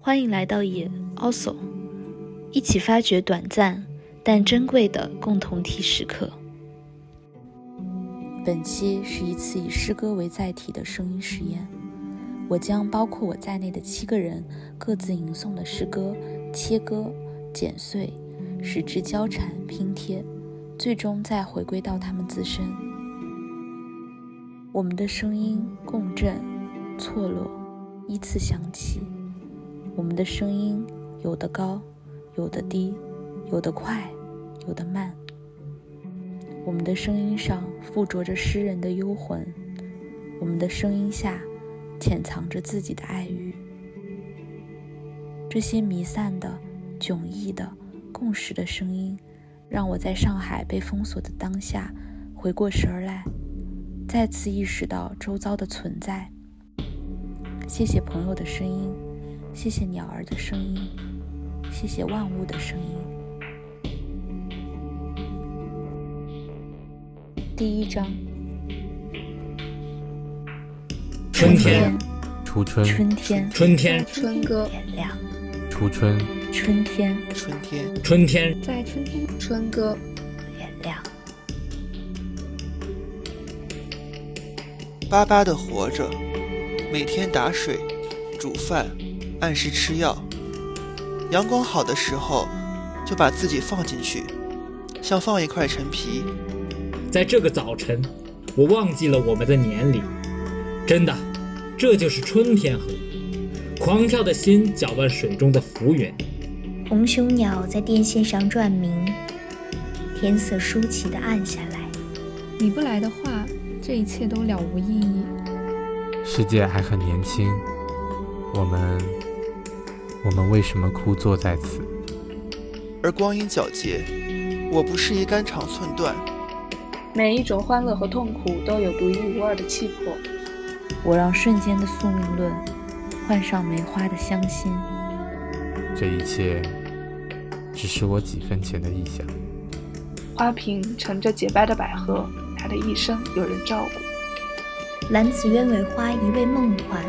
欢迎来到也 Also，一起发掘短暂但珍贵的共同体时刻。本期是一次以诗歌为载体的声音实验，我将包括我在内的七个人各自吟诵的诗歌切割、剪碎，使之交缠拼贴，最终再回归到他们自身。我们的声音共振、错落，依次响起。我们的声音有的高，有的低，有的快，有的慢。我们的声音上附着着诗人的幽魂，我们的声音下潜藏着自己的爱欲。这些弥散的、迥异的、共识的声音，让我在上海被封锁的当下回过神来，再次意识到周遭的存在。谢谢朋友的声音。谢谢鸟儿的声音，谢谢万物的声音。第一章：春天，初春，春天，春天，春歌，点亮，初春，春天，春天，春天，在春天，春歌，巴巴的活着，每天打水、煮饭。按时吃药，阳光好的时候就把自己放进去，像放一块陈皮。在这个早晨，我忘记了我们的年龄。真的，这就是春天河，狂跳的心搅乱水中的浮云。红胸鸟在电线上转鸣，天色舒淇的暗下来。你不来的话，这一切都了无意义。世界还很年轻，我们。我们为什么枯坐在此？而光阴皎洁，我不适宜肝肠寸断。每一种欢乐和痛苦都有独一无二的气魄。我让瞬间的宿命论换上梅花的香心。这一切只是我几分钱的臆想。花瓶盛着洁白的百合，它的一生有人照顾。兰子鸢尾花一味梦幻，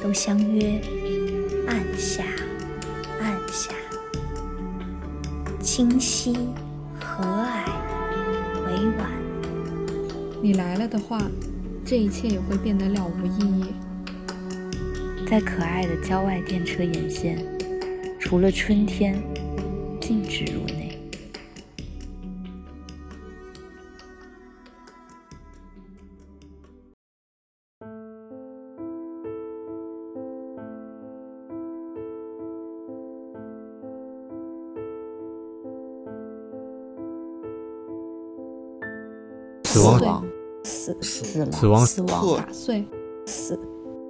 都相约。暗下，暗下，清晰、和蔼、委婉。你来了的话，这一切也会变得了无意义。在可爱的郊外电车沿线，除了春天，静止入死亡，死死了，死亡，死亡，打碎，死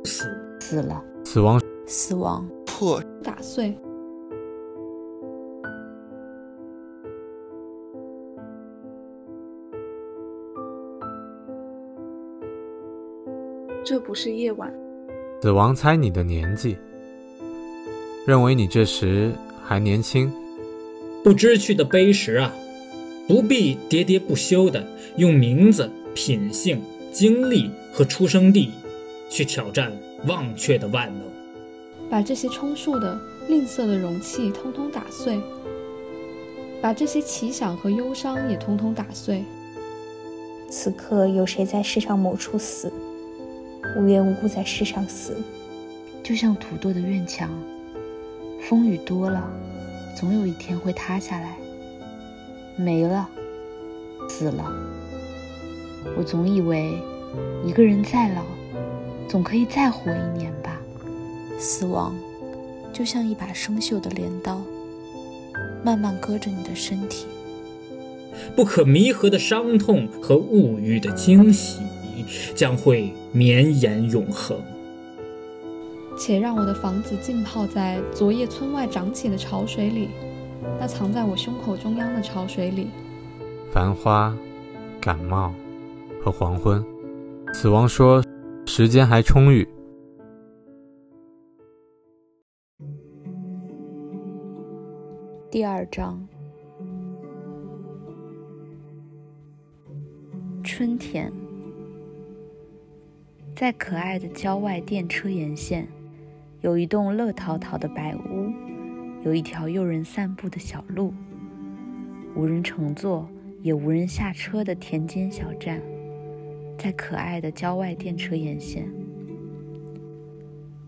死死了，死亡，死亡，破，打碎。这不是夜晚。死亡猜你的年纪，认为你这时还年轻。不知趣的碑石啊！不必喋喋不休地用名字、品性、经历和出生地去挑战忘却的万能，把这些充数的吝啬的容器通通打碎，把这些奇想和忧伤也通通打碎。此刻有谁在世上某处死？无缘无故在世上死，就像土垛的院墙，风雨多了，总有一天会塌下来。没了，死了。我总以为，一个人再老，总可以再活一年吧。死亡，就像一把生锈的镰刀，慢慢割着你的身体。不可弥合的伤痛和物欲的惊喜，将会绵延永恒。且让我的房子浸泡在昨夜村外涨起的潮水里。那藏在我胸口中央的潮水里，繁花、感冒和黄昏。死亡说：“时间还充裕。”第二章，春天，在可爱的郊外电车沿线，有一栋乐淘淘的白屋，有一条诱人散步的小路，无人乘坐也无人下车的田间小站，在可爱的郊外电车沿线。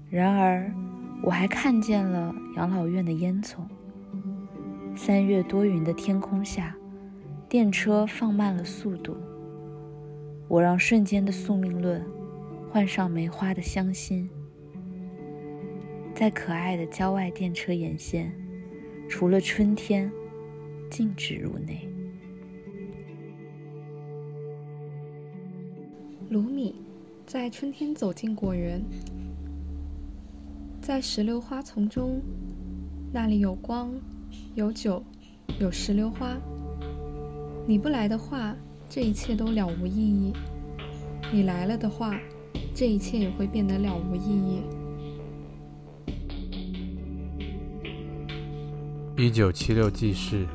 然而，我还看见了养老院的烟囱。三月多云的天空下，电车放慢了速度。我让瞬间的宿命论换上梅花的香心，在可爱的郊外电车沿线，除了春天，禁止入内。卢米在春天走进果园，在石榴花丛中，那里有光，有酒，有石榴花。你不来的话。这一切都了无意义。你来了的话，这一切也会变得了无意义。一九七六记事。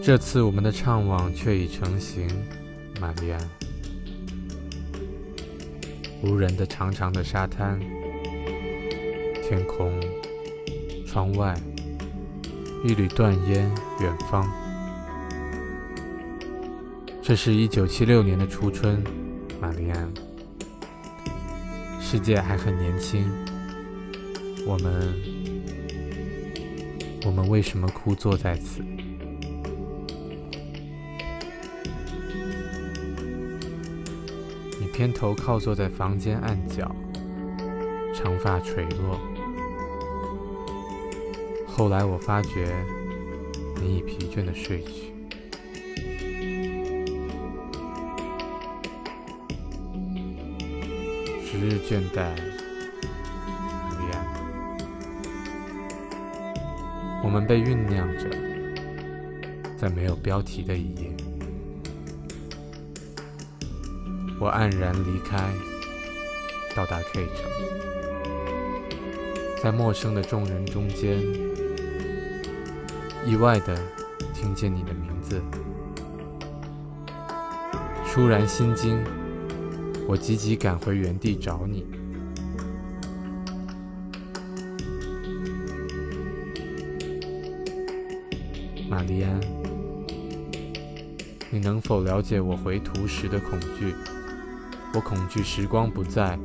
这次我们的怅惘却已成型，玛丽安。无人的长长的沙滩，天空，窗外。一缕断烟，远方。这是一九七六年的初春，玛丽安。世界还很年轻，我们，我们为什么枯坐在此？你偏头靠坐在房间暗角，长发垂落。后来我发觉，你已疲倦的睡去。日倦怠，莉安，我们被酝酿着，在没有标题的一页。我黯然离开，到达 K 城，在陌生的众人中间。意外的听见你的名字，倏然心惊，我急急赶回原地找你。玛丽安，你能否了解我回途时的恐惧？我恐惧时光不在，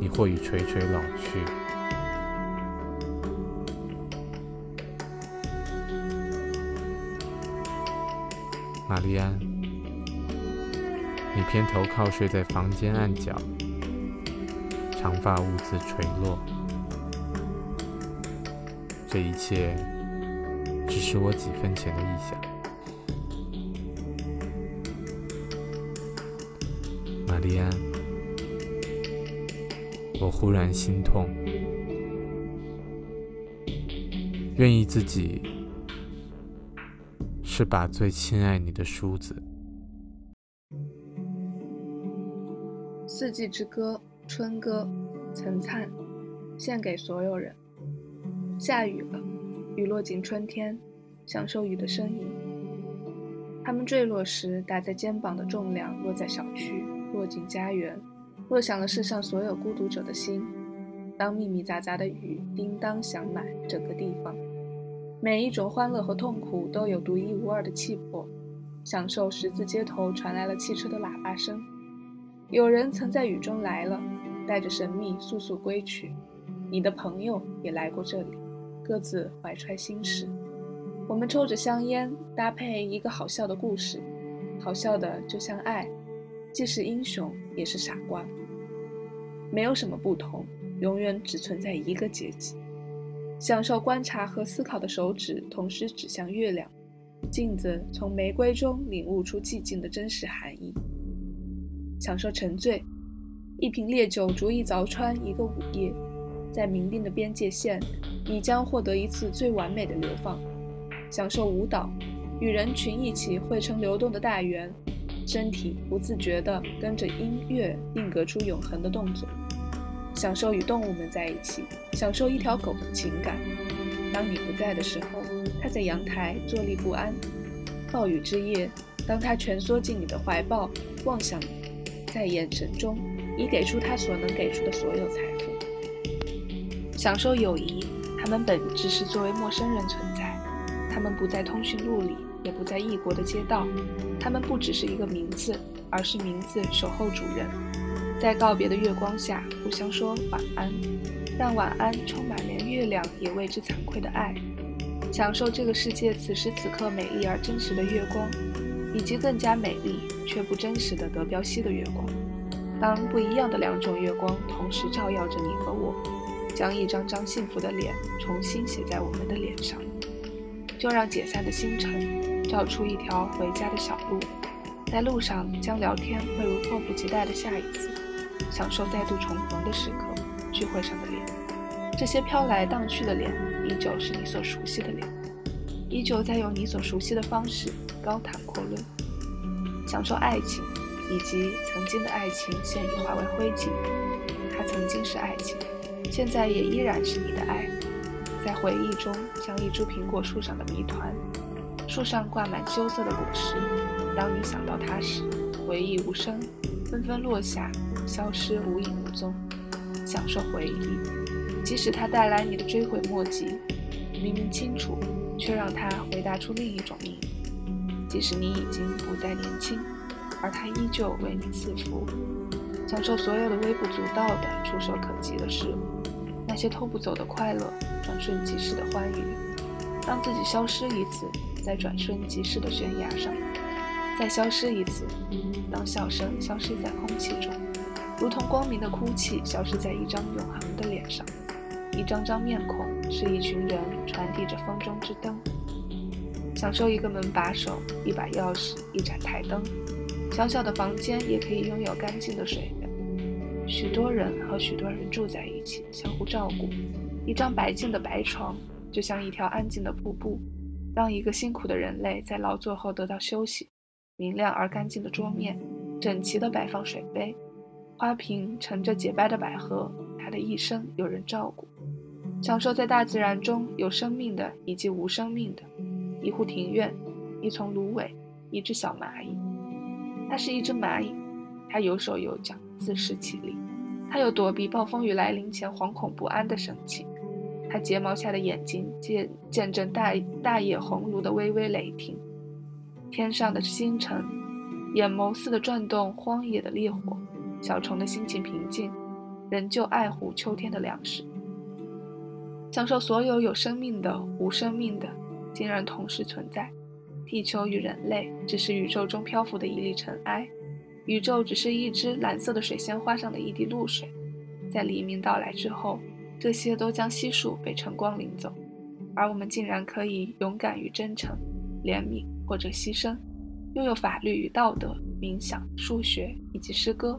你或已垂垂老去。玛丽安，你偏头靠睡在房间暗角，长发兀自垂落。这一切只是我几分前的臆想。玛丽安，我忽然心痛，愿意自己。是把最亲爱你的梳子，《四季之歌》春歌，岑灿，献给所有人。下雨了，雨落进春天，享受雨的声音。它们坠落时，打在肩膀的重量落在小区，落进家园，落响了世上所有孤独者的心。当密密匝匝的雨叮当响满整个地方。每一种欢乐和痛苦都有独一无二的气魄。享受十字街头传来了汽车的喇叭声，有人曾在雨中来了，带着神秘速速归去。你的朋友也来过这里，各自怀揣心事。我们抽着香烟，搭配一个好笑的故事，好笑的就像爱，既是英雄也是傻瓜。没有什么不同，永远只存在一个阶级。享受观察和思考的手指同时指向月亮，镜子从玫瑰中领悟出寂静的真实含义。享受沉醉，一瓶烈酒足以凿穿一个午夜，在明定的边界线，你将获得一次最完美的流放。享受舞蹈，与人群一起汇成流动的大圆，身体不自觉地跟着音乐定格出永恒的动作。享受与动物们在一起，享受一条狗的情感。当你不在的时候。它在阳台坐立不安。暴雨之夜，当它蜷缩进你的怀抱，望向你，在眼神中已给出他所能给出的所有财富。享受友谊，他们本质是作为陌生人存在，他们不在通讯录里，也不在异国的街道，他们不只是一个名字，而是名字守候主人，在告别的月光下互相说晚安，让晚安充满连月亮也为之惭愧的爱。享受这个世界此时此刻美丽而真实的月光，以及更加美丽却不真实的德彪西的月光。当不一样的两种月光同时照耀着你和我，将一张张幸福的脸重新写在我们的脸上，就让解散的星辰照出一条回家的小路，在路上将聊天汇入迫不及待的下一次，享受再度重逢的时刻，聚会上的脸，这些飘来荡去的脸。依旧是你所熟悉的脸，依旧在用你所熟悉的方式高谈阔论，享受爱情，以及曾经的爱情现已化为灰烬。它曾经是爱情，现在也依然是你的爱。在回忆中，像一株苹果树上的谜团，树上挂满羞涩的果实。当你想到它时，回忆无声，纷纷落下，消失无影无踪。享受回忆。即使它带来你的追悔莫及，明明清楚，却让他回答出另一种。即使你已经不再年轻，而他依旧为你赐福，享受所有的微不足道的、触手可及的事物，那些偷不走的快乐，转瞬即逝的欢愉。让自己消失一次，在转瞬即逝的悬崖上，再消失一次，当笑声消失在空气中，如同光明的哭泣消失在一张永恒的脸上。一张张面孔是一群人传递着风中之灯，享受一个门把手、一把钥匙、一盏台灯。小小的房间也可以拥有干净的水源。许多人和许多人住在一起，相互照顾。一张白净的白床，就像一条安静的瀑布，让一个辛苦的人类在劳作后得到休息。明亮而干净的桌面，整齐地摆放水杯，花瓶盛着洁白的百合。他的一生有人照顾。享受在大自然中有生命的以及无生命的，一户庭院，一丛芦苇，一只小蚂蚁。它是一只蚂蚁，它有手有脚，自食其力。它有躲避暴风雨来临前惶恐不安的神情。它睫毛下的眼睛见见证大大野红炉的微微雷霆。天上的星辰，眼眸似的转动荒野的烈火。小虫的心情平静，仍旧爱护秋天的粮食。享受所有有生命的、无生命的，竟然同时存在。地球与人类只是宇宙中漂浮的一粒尘埃，宇宙只是一只蓝色的水仙花上的一滴露水。在黎明到来之后，这些都将悉数被晨光领走，而我们竟然可以勇敢与真诚、怜悯或者牺牲，拥有法律与道德、冥想、数学以及诗歌，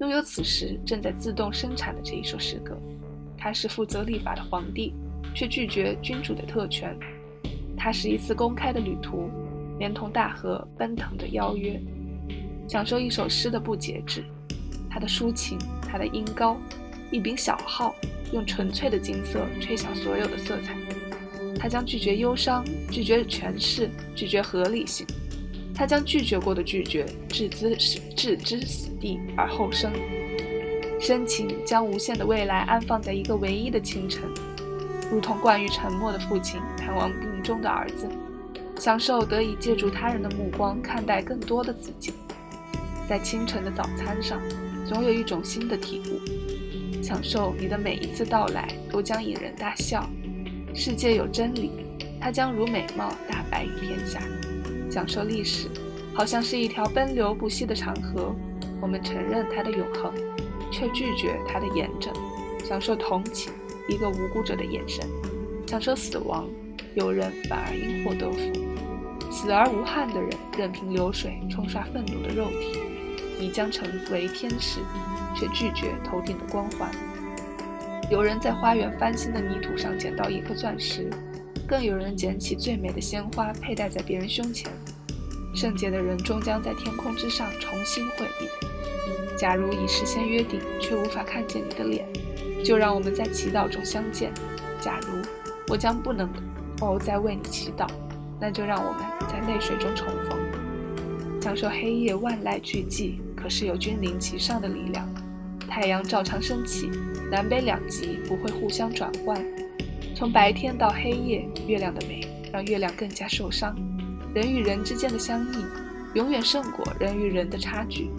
拥有此时正在自动生产的这一首诗歌。他是负责立法的皇帝，却拒绝君主的特权。他是一次公开的旅途，连同大河奔腾的邀约，享受一首诗的不节制。他的抒情，他的音高，一柄小号，用纯粹的金色吹响所有的色彩。他将拒绝忧伤，拒绝诠释，拒绝合理性。他将拒绝过的拒绝置之死置之死地而后生。深情将无限的未来安放在一个唯一的清晨，如同惯于沉默的父亲探望中的儿子，享受得以借助他人的目光看待更多的自己。在清晨的早餐上，总有一种新的体悟。享受你的每一次到来都将引人大笑。世界有真理，它将如美貌大白于天下。享受历史，好像是一条奔流不息的长河，我们承认它的永恒。却拒绝它的严整，享受同情一个无辜者的眼神，享受死亡，有人反而因祸得福，死而无憾的人任凭流水冲刷愤怒的肉体，你将成为天使，却拒绝头顶的光环。有人在花园翻新的泥土上捡到一颗钻石，更有人捡起最美的鲜花佩戴在别人胸前。圣洁的人终将在天空之上重新会面。假如已事先约定，却无法看见你的脸，就让我们在祈祷中相见。假如我将不能哦，在为你祈祷。那就让我们在泪水中重逢，享受黑夜万籁俱寂，可是有君临其上的力量。太阳照常升起，南北两极不会互相转换。从白天到黑夜，月亮的美让月亮更加受伤。人与人之间的相应，永远胜过人与人的差距。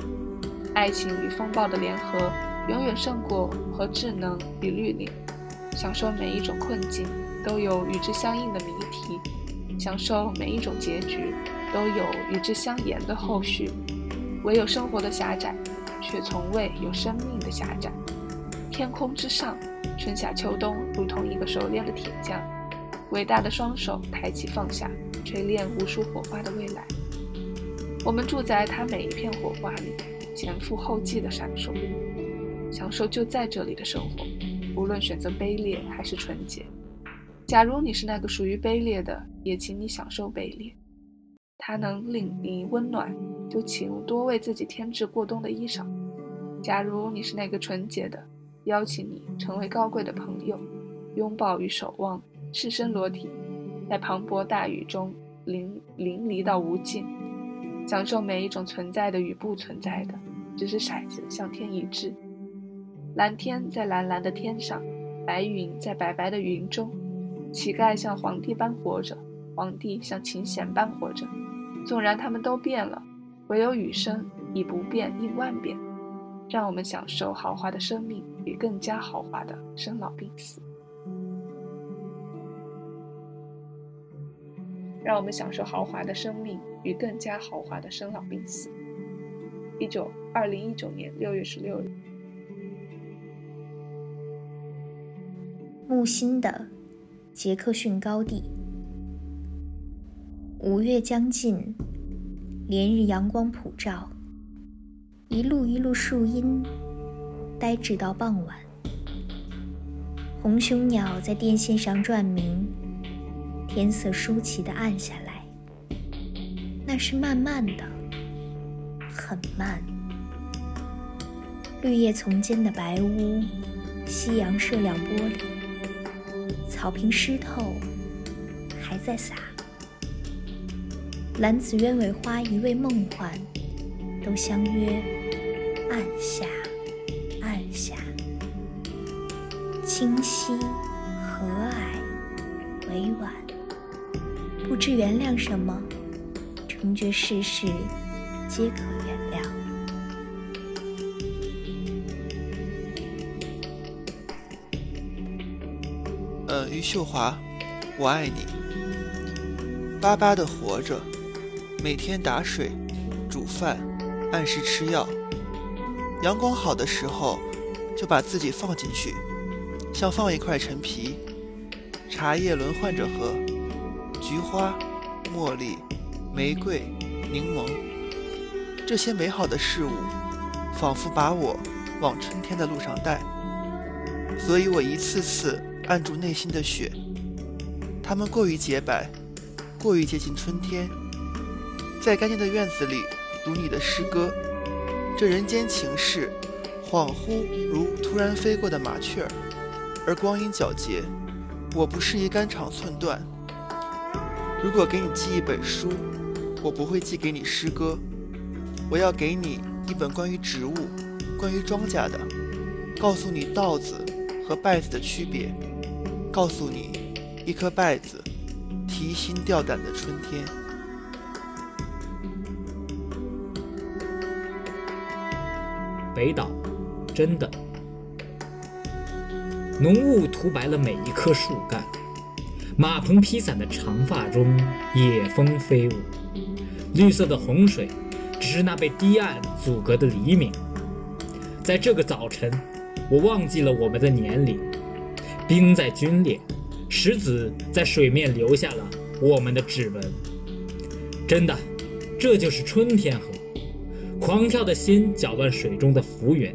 爱情与风暴的联合，永远胜过和智能与绿林。享受每一种困境，都有与之相应的谜题。享受每一种结局，都有与之相沿的后续。唯有生活的狭窄，却从未有生命的狭窄。天空之上，春夏秋冬如同一个熟练的铁匠，伟大的双手抬起放下，锤炼无数火花的未来。我们住在他每一片火花里，前赴后继的闪烁，享受就在这里的生活，无论选择卑劣还是纯洁。假如你是那个属于卑劣的，也请你享受卑劣。它能令你温暖，就请多为自己添置过冬的衣裳。假如你是那个纯洁的，邀请你成为高贵的朋友，拥抱与守望，赤身裸体，在磅礴大雨中淋淋漓到无尽，享受每一种存在的与不存在的，只是骰子向天一掷。蓝天在蓝蓝的天上，白云在白白的云中。乞丐像皇帝般活着，皇帝像琴弦般活着。纵然他们都变了，唯有雨声以不变应万变。让我们享受豪华的生命与更加豪华的生老病死。让我们享受豪华的生命与更加豪华的生老病死。一九二零一九年六月十六日。木心的。杰克逊高地，五月将近，连日阳光普照，一路一路树荫，呆滞到傍晚。红胸鸟在电线上转鸣，天色舒淇的暗下来。那是慢慢的，很慢。绿叶丛间的白屋，夕阳射亮玻璃。草坪湿透，还在洒。蓝紫鸢尾花一味梦幻，都相约暗下，暗下。清晰和蔼，委婉，不知原谅什么，成觉世事皆可原谅。呃，余秀华，我爱你。巴巴的活着，每天打水、煮饭，按时吃药。阳光好的时候，就把自己放进去，像放一块陈皮。茶叶轮换着喝，菊花、茉莉、玫瑰、柠檬，这些美好的事物，仿佛把我往春天的路上带。所以我一次次。按住内心的雪，它们过于洁白，过于接近春天。在干净的院子里读你的诗歌，这人间情事，恍惚如突然飞过的麻雀儿，而光阴皎洁。我不适宜肝肠寸断。如果给你寄一本书，我不会寄给你诗歌，我要给你一本关于植物、关于庄稼的，告诉你稻子和稗子的区别。告诉你，一颗稗子，提心吊胆的春天。北岛，真的。浓雾涂白了每一棵树干，马棚披散的长发中，野蜂飞舞。绿色的洪水，只是那被堤岸阻隔的黎明。在这个早晨，我忘记了我们的年龄。冰在皲裂，石子在水面留下了我们的指纹。真的，这就是春天河，狂跳的心搅乱水中的浮云。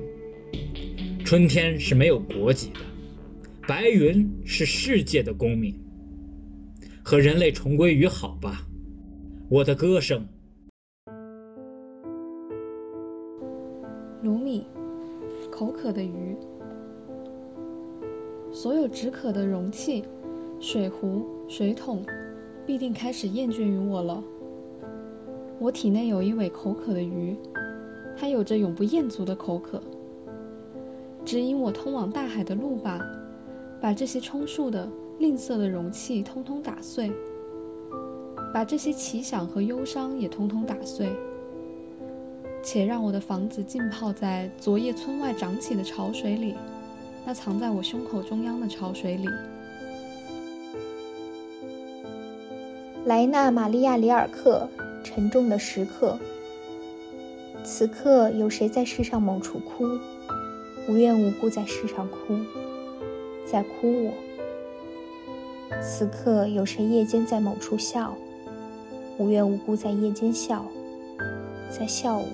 春天是没有国籍的，白云是世界的公民。和人类重归于好吧，我的歌声。卢米，口渴的鱼。所有止渴的容器、水壶、水桶必定开始厌倦于我了。我体内有一尾口渴的鱼，它有着永不厌足的口渴。指引我通往大海的路吧，把这些充数的、吝啬的容器通通打碎，把这些奇想和忧伤也通通打碎，且让我的房子浸泡在昨夜村外涨起的潮水里，那藏在我胸口中央的潮水里。莱纳·玛利亚·里尔克。沉重的时刻，此刻有谁在世上某处哭？无缘无故在世上哭，在哭我。此刻有谁夜间在某处笑？无缘无故在夜间笑，在笑我。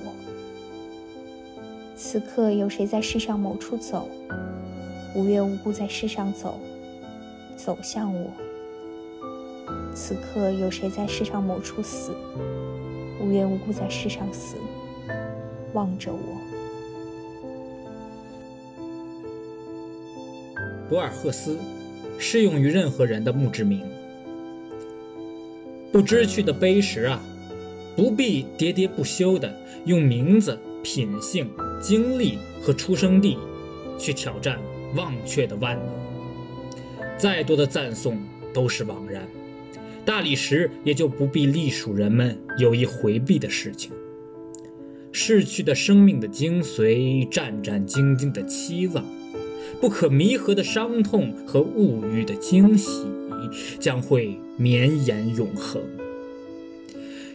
此刻有谁在世上某处走？无缘无故在世上走，走向我。此刻有谁在世上某处死？无缘无故在世上死，望着我。博尔赫斯，适用于任何人的墓志铭。不知趣的碑石啊，不必喋喋不休的用名字、品性、经历和出生地去挑战忘却的万能。再多的赞颂都是枉然。大理石也就不必隶属人们有意回避的事情。逝去的生命的精髓，战战兢兢的期望，不可弥合的伤痛和物欲的惊喜，将会绵延永恒。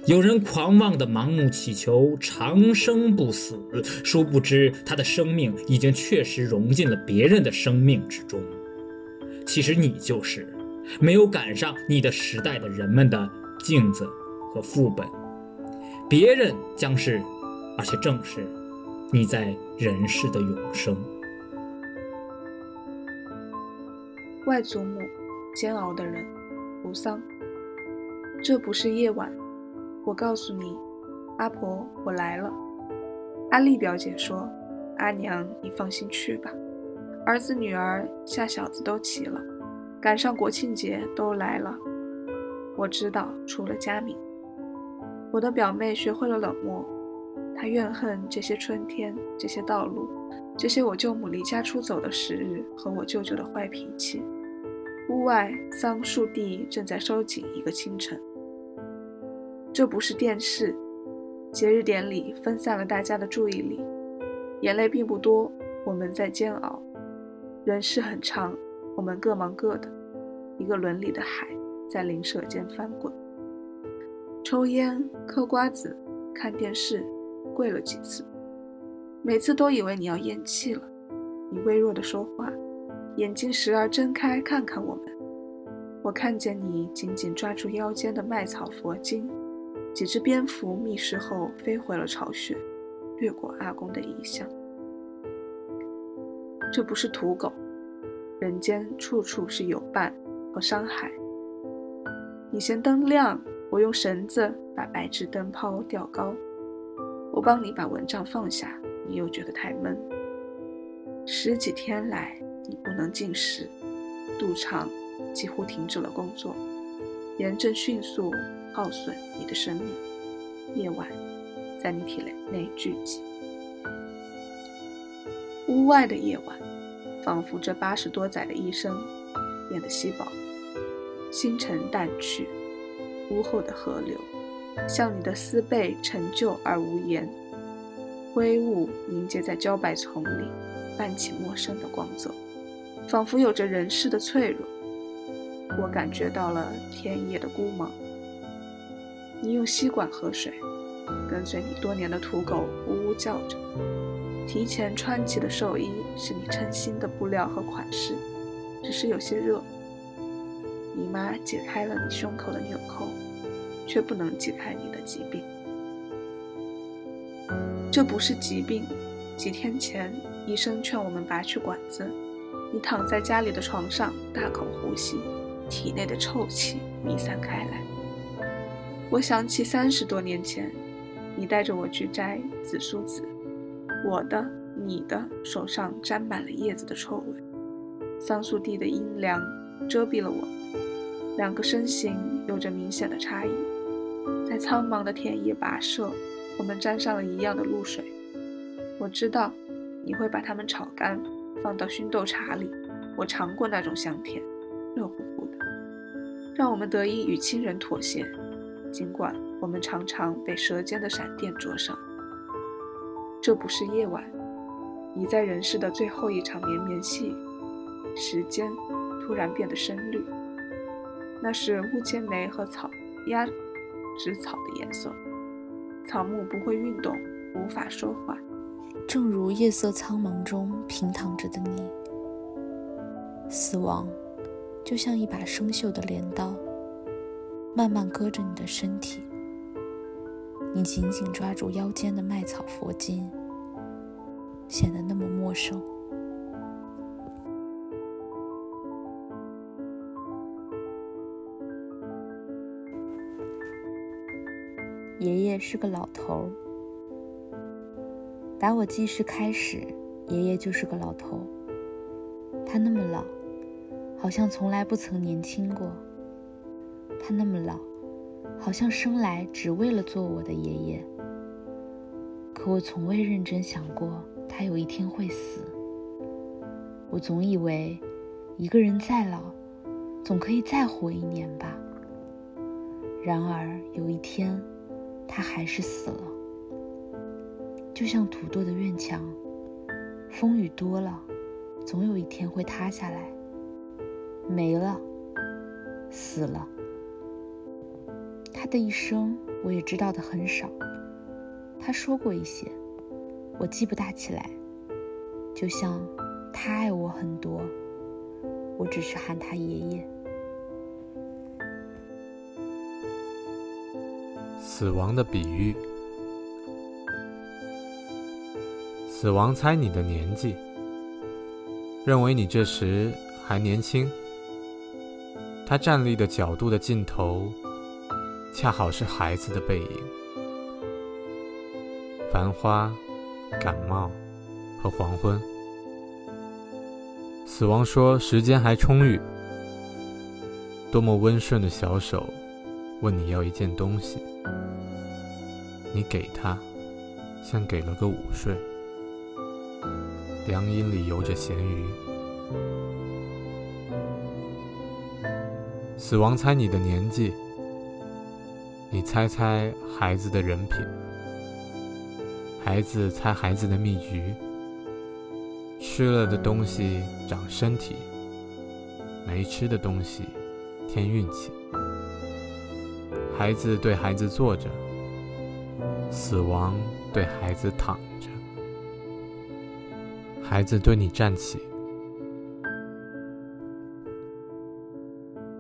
有人狂妄的盲目祈求长生不死，殊不知他的生命已经确实融进了别人的生命之中。其实你就是。没有赶上你的时代的人们的镜子和副本，别人将是，而且正是你在人世的永生。外祖母，煎熬的人，扶桑。这不是夜晚，我告诉你，阿婆，我来了。阿丽表姐说：“阿娘，你放心去吧，儿子女儿下小子都齐了。”赶上国庆节都来了，我知道，除了佳敏，我的表妹学会了冷漠，她怨恨这些春天，这些道路，这些我舅母离家出走的时日和我舅舅的坏脾气。屋外桑树地正在收紧一个清晨，这不是电视，节日典礼分散了大家的注意力，眼泪并不多，我们在煎熬，人世很长。我们各忙各的，一个伦理的海在灵舍间翻滚。抽烟、嗑瓜子、看电视，跪了几次，每次都以为你要咽气了。你微弱的说话，眼睛时而睁开看看我们。我看见你紧紧抓住腰间的麦草佛经，几只蝙蝠觅食后飞回了巢穴，掠过阿公的遗像。这不是土狗。人间处处是有伴和伤害。你嫌灯亮，我用绳子把白炽灯泡吊高；我帮你把蚊帐放下，你又觉得太闷。十几天来，你不能进食，肚肠几乎停止了工作，炎症迅速耗损你的生命。夜晚在你体内内聚集，屋外的夜晚。仿佛这八十多载的一生变得稀薄，星辰淡去，屋后的河流像你的丝被陈旧而无言，灰雾凝结在茭白丛里，泛起陌生的光泽，仿佛有着人世的脆弱。我感觉到了田野的孤茫。你用吸管喝水，跟随你多年的土狗呜呜叫着。提前穿起的寿衣是你称心的布料和款式，只是有些热。姨妈解开了你胸口的纽扣，却不能解开你的疾病。这不是疾病。几天前，医生劝我们拔去管子。你躺在家里的床上，大口呼吸，体内的臭气弥散开来。我想起三十多年前，你带着我去摘紫苏籽。我的、你的手上沾满了叶子的臭味，桑树地的阴凉遮蔽了我，两个身形有着明显的差异，在苍茫的田野跋涉，我们沾上了一样的露水。我知道你会把它们炒干，放到熏豆茶里。我尝过那种香甜，热乎乎的，让我们得以与亲人妥协，尽管我们常常被舌尖的闪电灼伤。这不是夜晚，你在人世的最后一场绵绵细雨，时间突然变得深绿，那是乌切梅和草压植草的颜色。草木不会运动，无法说话，正如夜色苍茫中平躺着的你。死亡，就像一把生锈的镰刀，慢慢割着你的身体。你紧紧抓住腰间的麦草佛经，显得那么陌生。爷爷是个老头儿，打我记事开始，爷爷就是个老头。他那么老。好像从来不曾年轻过。他那么老，好像生来只为了做我的爷爷。可我从未认真想过他有一天会死。我总以为，一个人再老，总可以再活一年吧。然而有一天，他还是死了。就像土垛的院墙，风雨多了，总有一天会塌下来。没了，死了。他的一生我也知道的很少。他说过一些，我记不大起来。就像他爱我很多，我只是喊他爷爷。死亡的比喻，死亡猜你的年纪，认为你这时还年轻。他站立的角度的尽头，恰好是孩子的背影。繁花、感冒和黄昏。死亡说：“时间还充裕。”多么温顺的小手，问你要一件东西，你给他，像给了个午睡。凉荫里游着咸鱼。死亡猜你的年纪，你猜猜孩子的人品，孩子猜孩子的秘诀。吃了的东西长身体，没吃的东西添运气。孩子对孩子坐着，死亡对孩子躺着。孩子对你站起。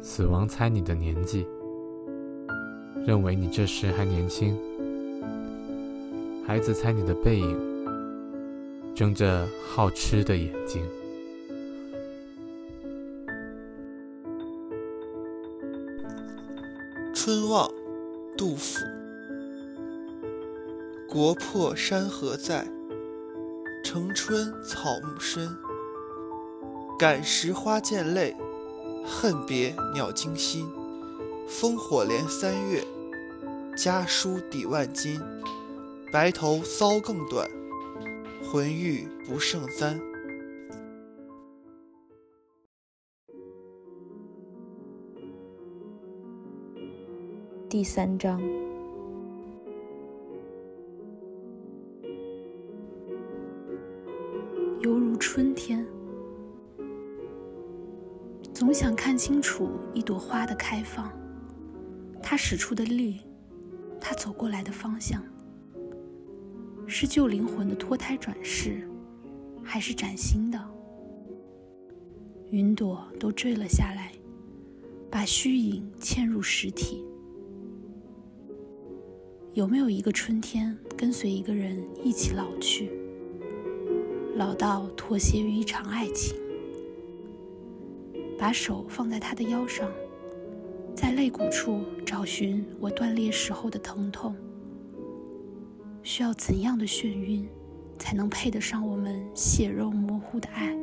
死亡猜你的年纪，认为你这时还年轻。孩子猜你的背影，睁着好吃的眼睛。春望，杜甫。国破山河在，城春草木深。感时花溅泪。恨别鸟惊心，烽火连三月。家书抵万金，白头搔更短，浑欲不胜簪。第三章，犹如春天。总想看清楚一朵花的开放，它使出的力，他走过来的方向，是旧灵魂的脱胎转世，还是崭新的？云朵都坠了下来，把虚影嵌入实体。有没有一个春天跟随一个人一起老去，老到妥协于一场爱情？把手放在他的腰上，在肋骨处找寻我断裂时候的疼痛。需要怎样的眩晕，才能配得上我们血肉模糊的爱？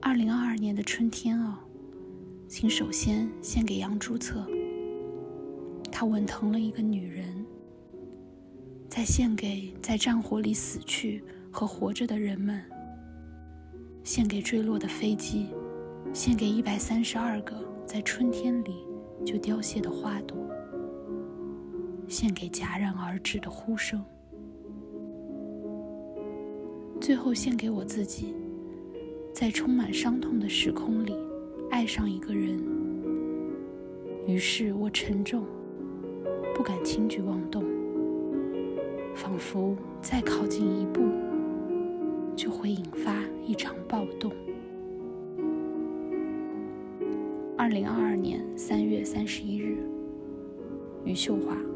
二零二二年的春天啊，请首先献给杨朱策。他吻疼了一个女人，再献给在战火里死去和活着的人们，献给坠落的飞机，献给一百三十二个在春天里就凋谢的花朵，献给戛然而止的呼声，最后献给我自己，在充满伤痛的时空里爱上一个人。于是我沉重。不敢轻举妄动，仿佛再靠近一步，就会引发一场暴动。二零二二年三月三十一日，余秀华。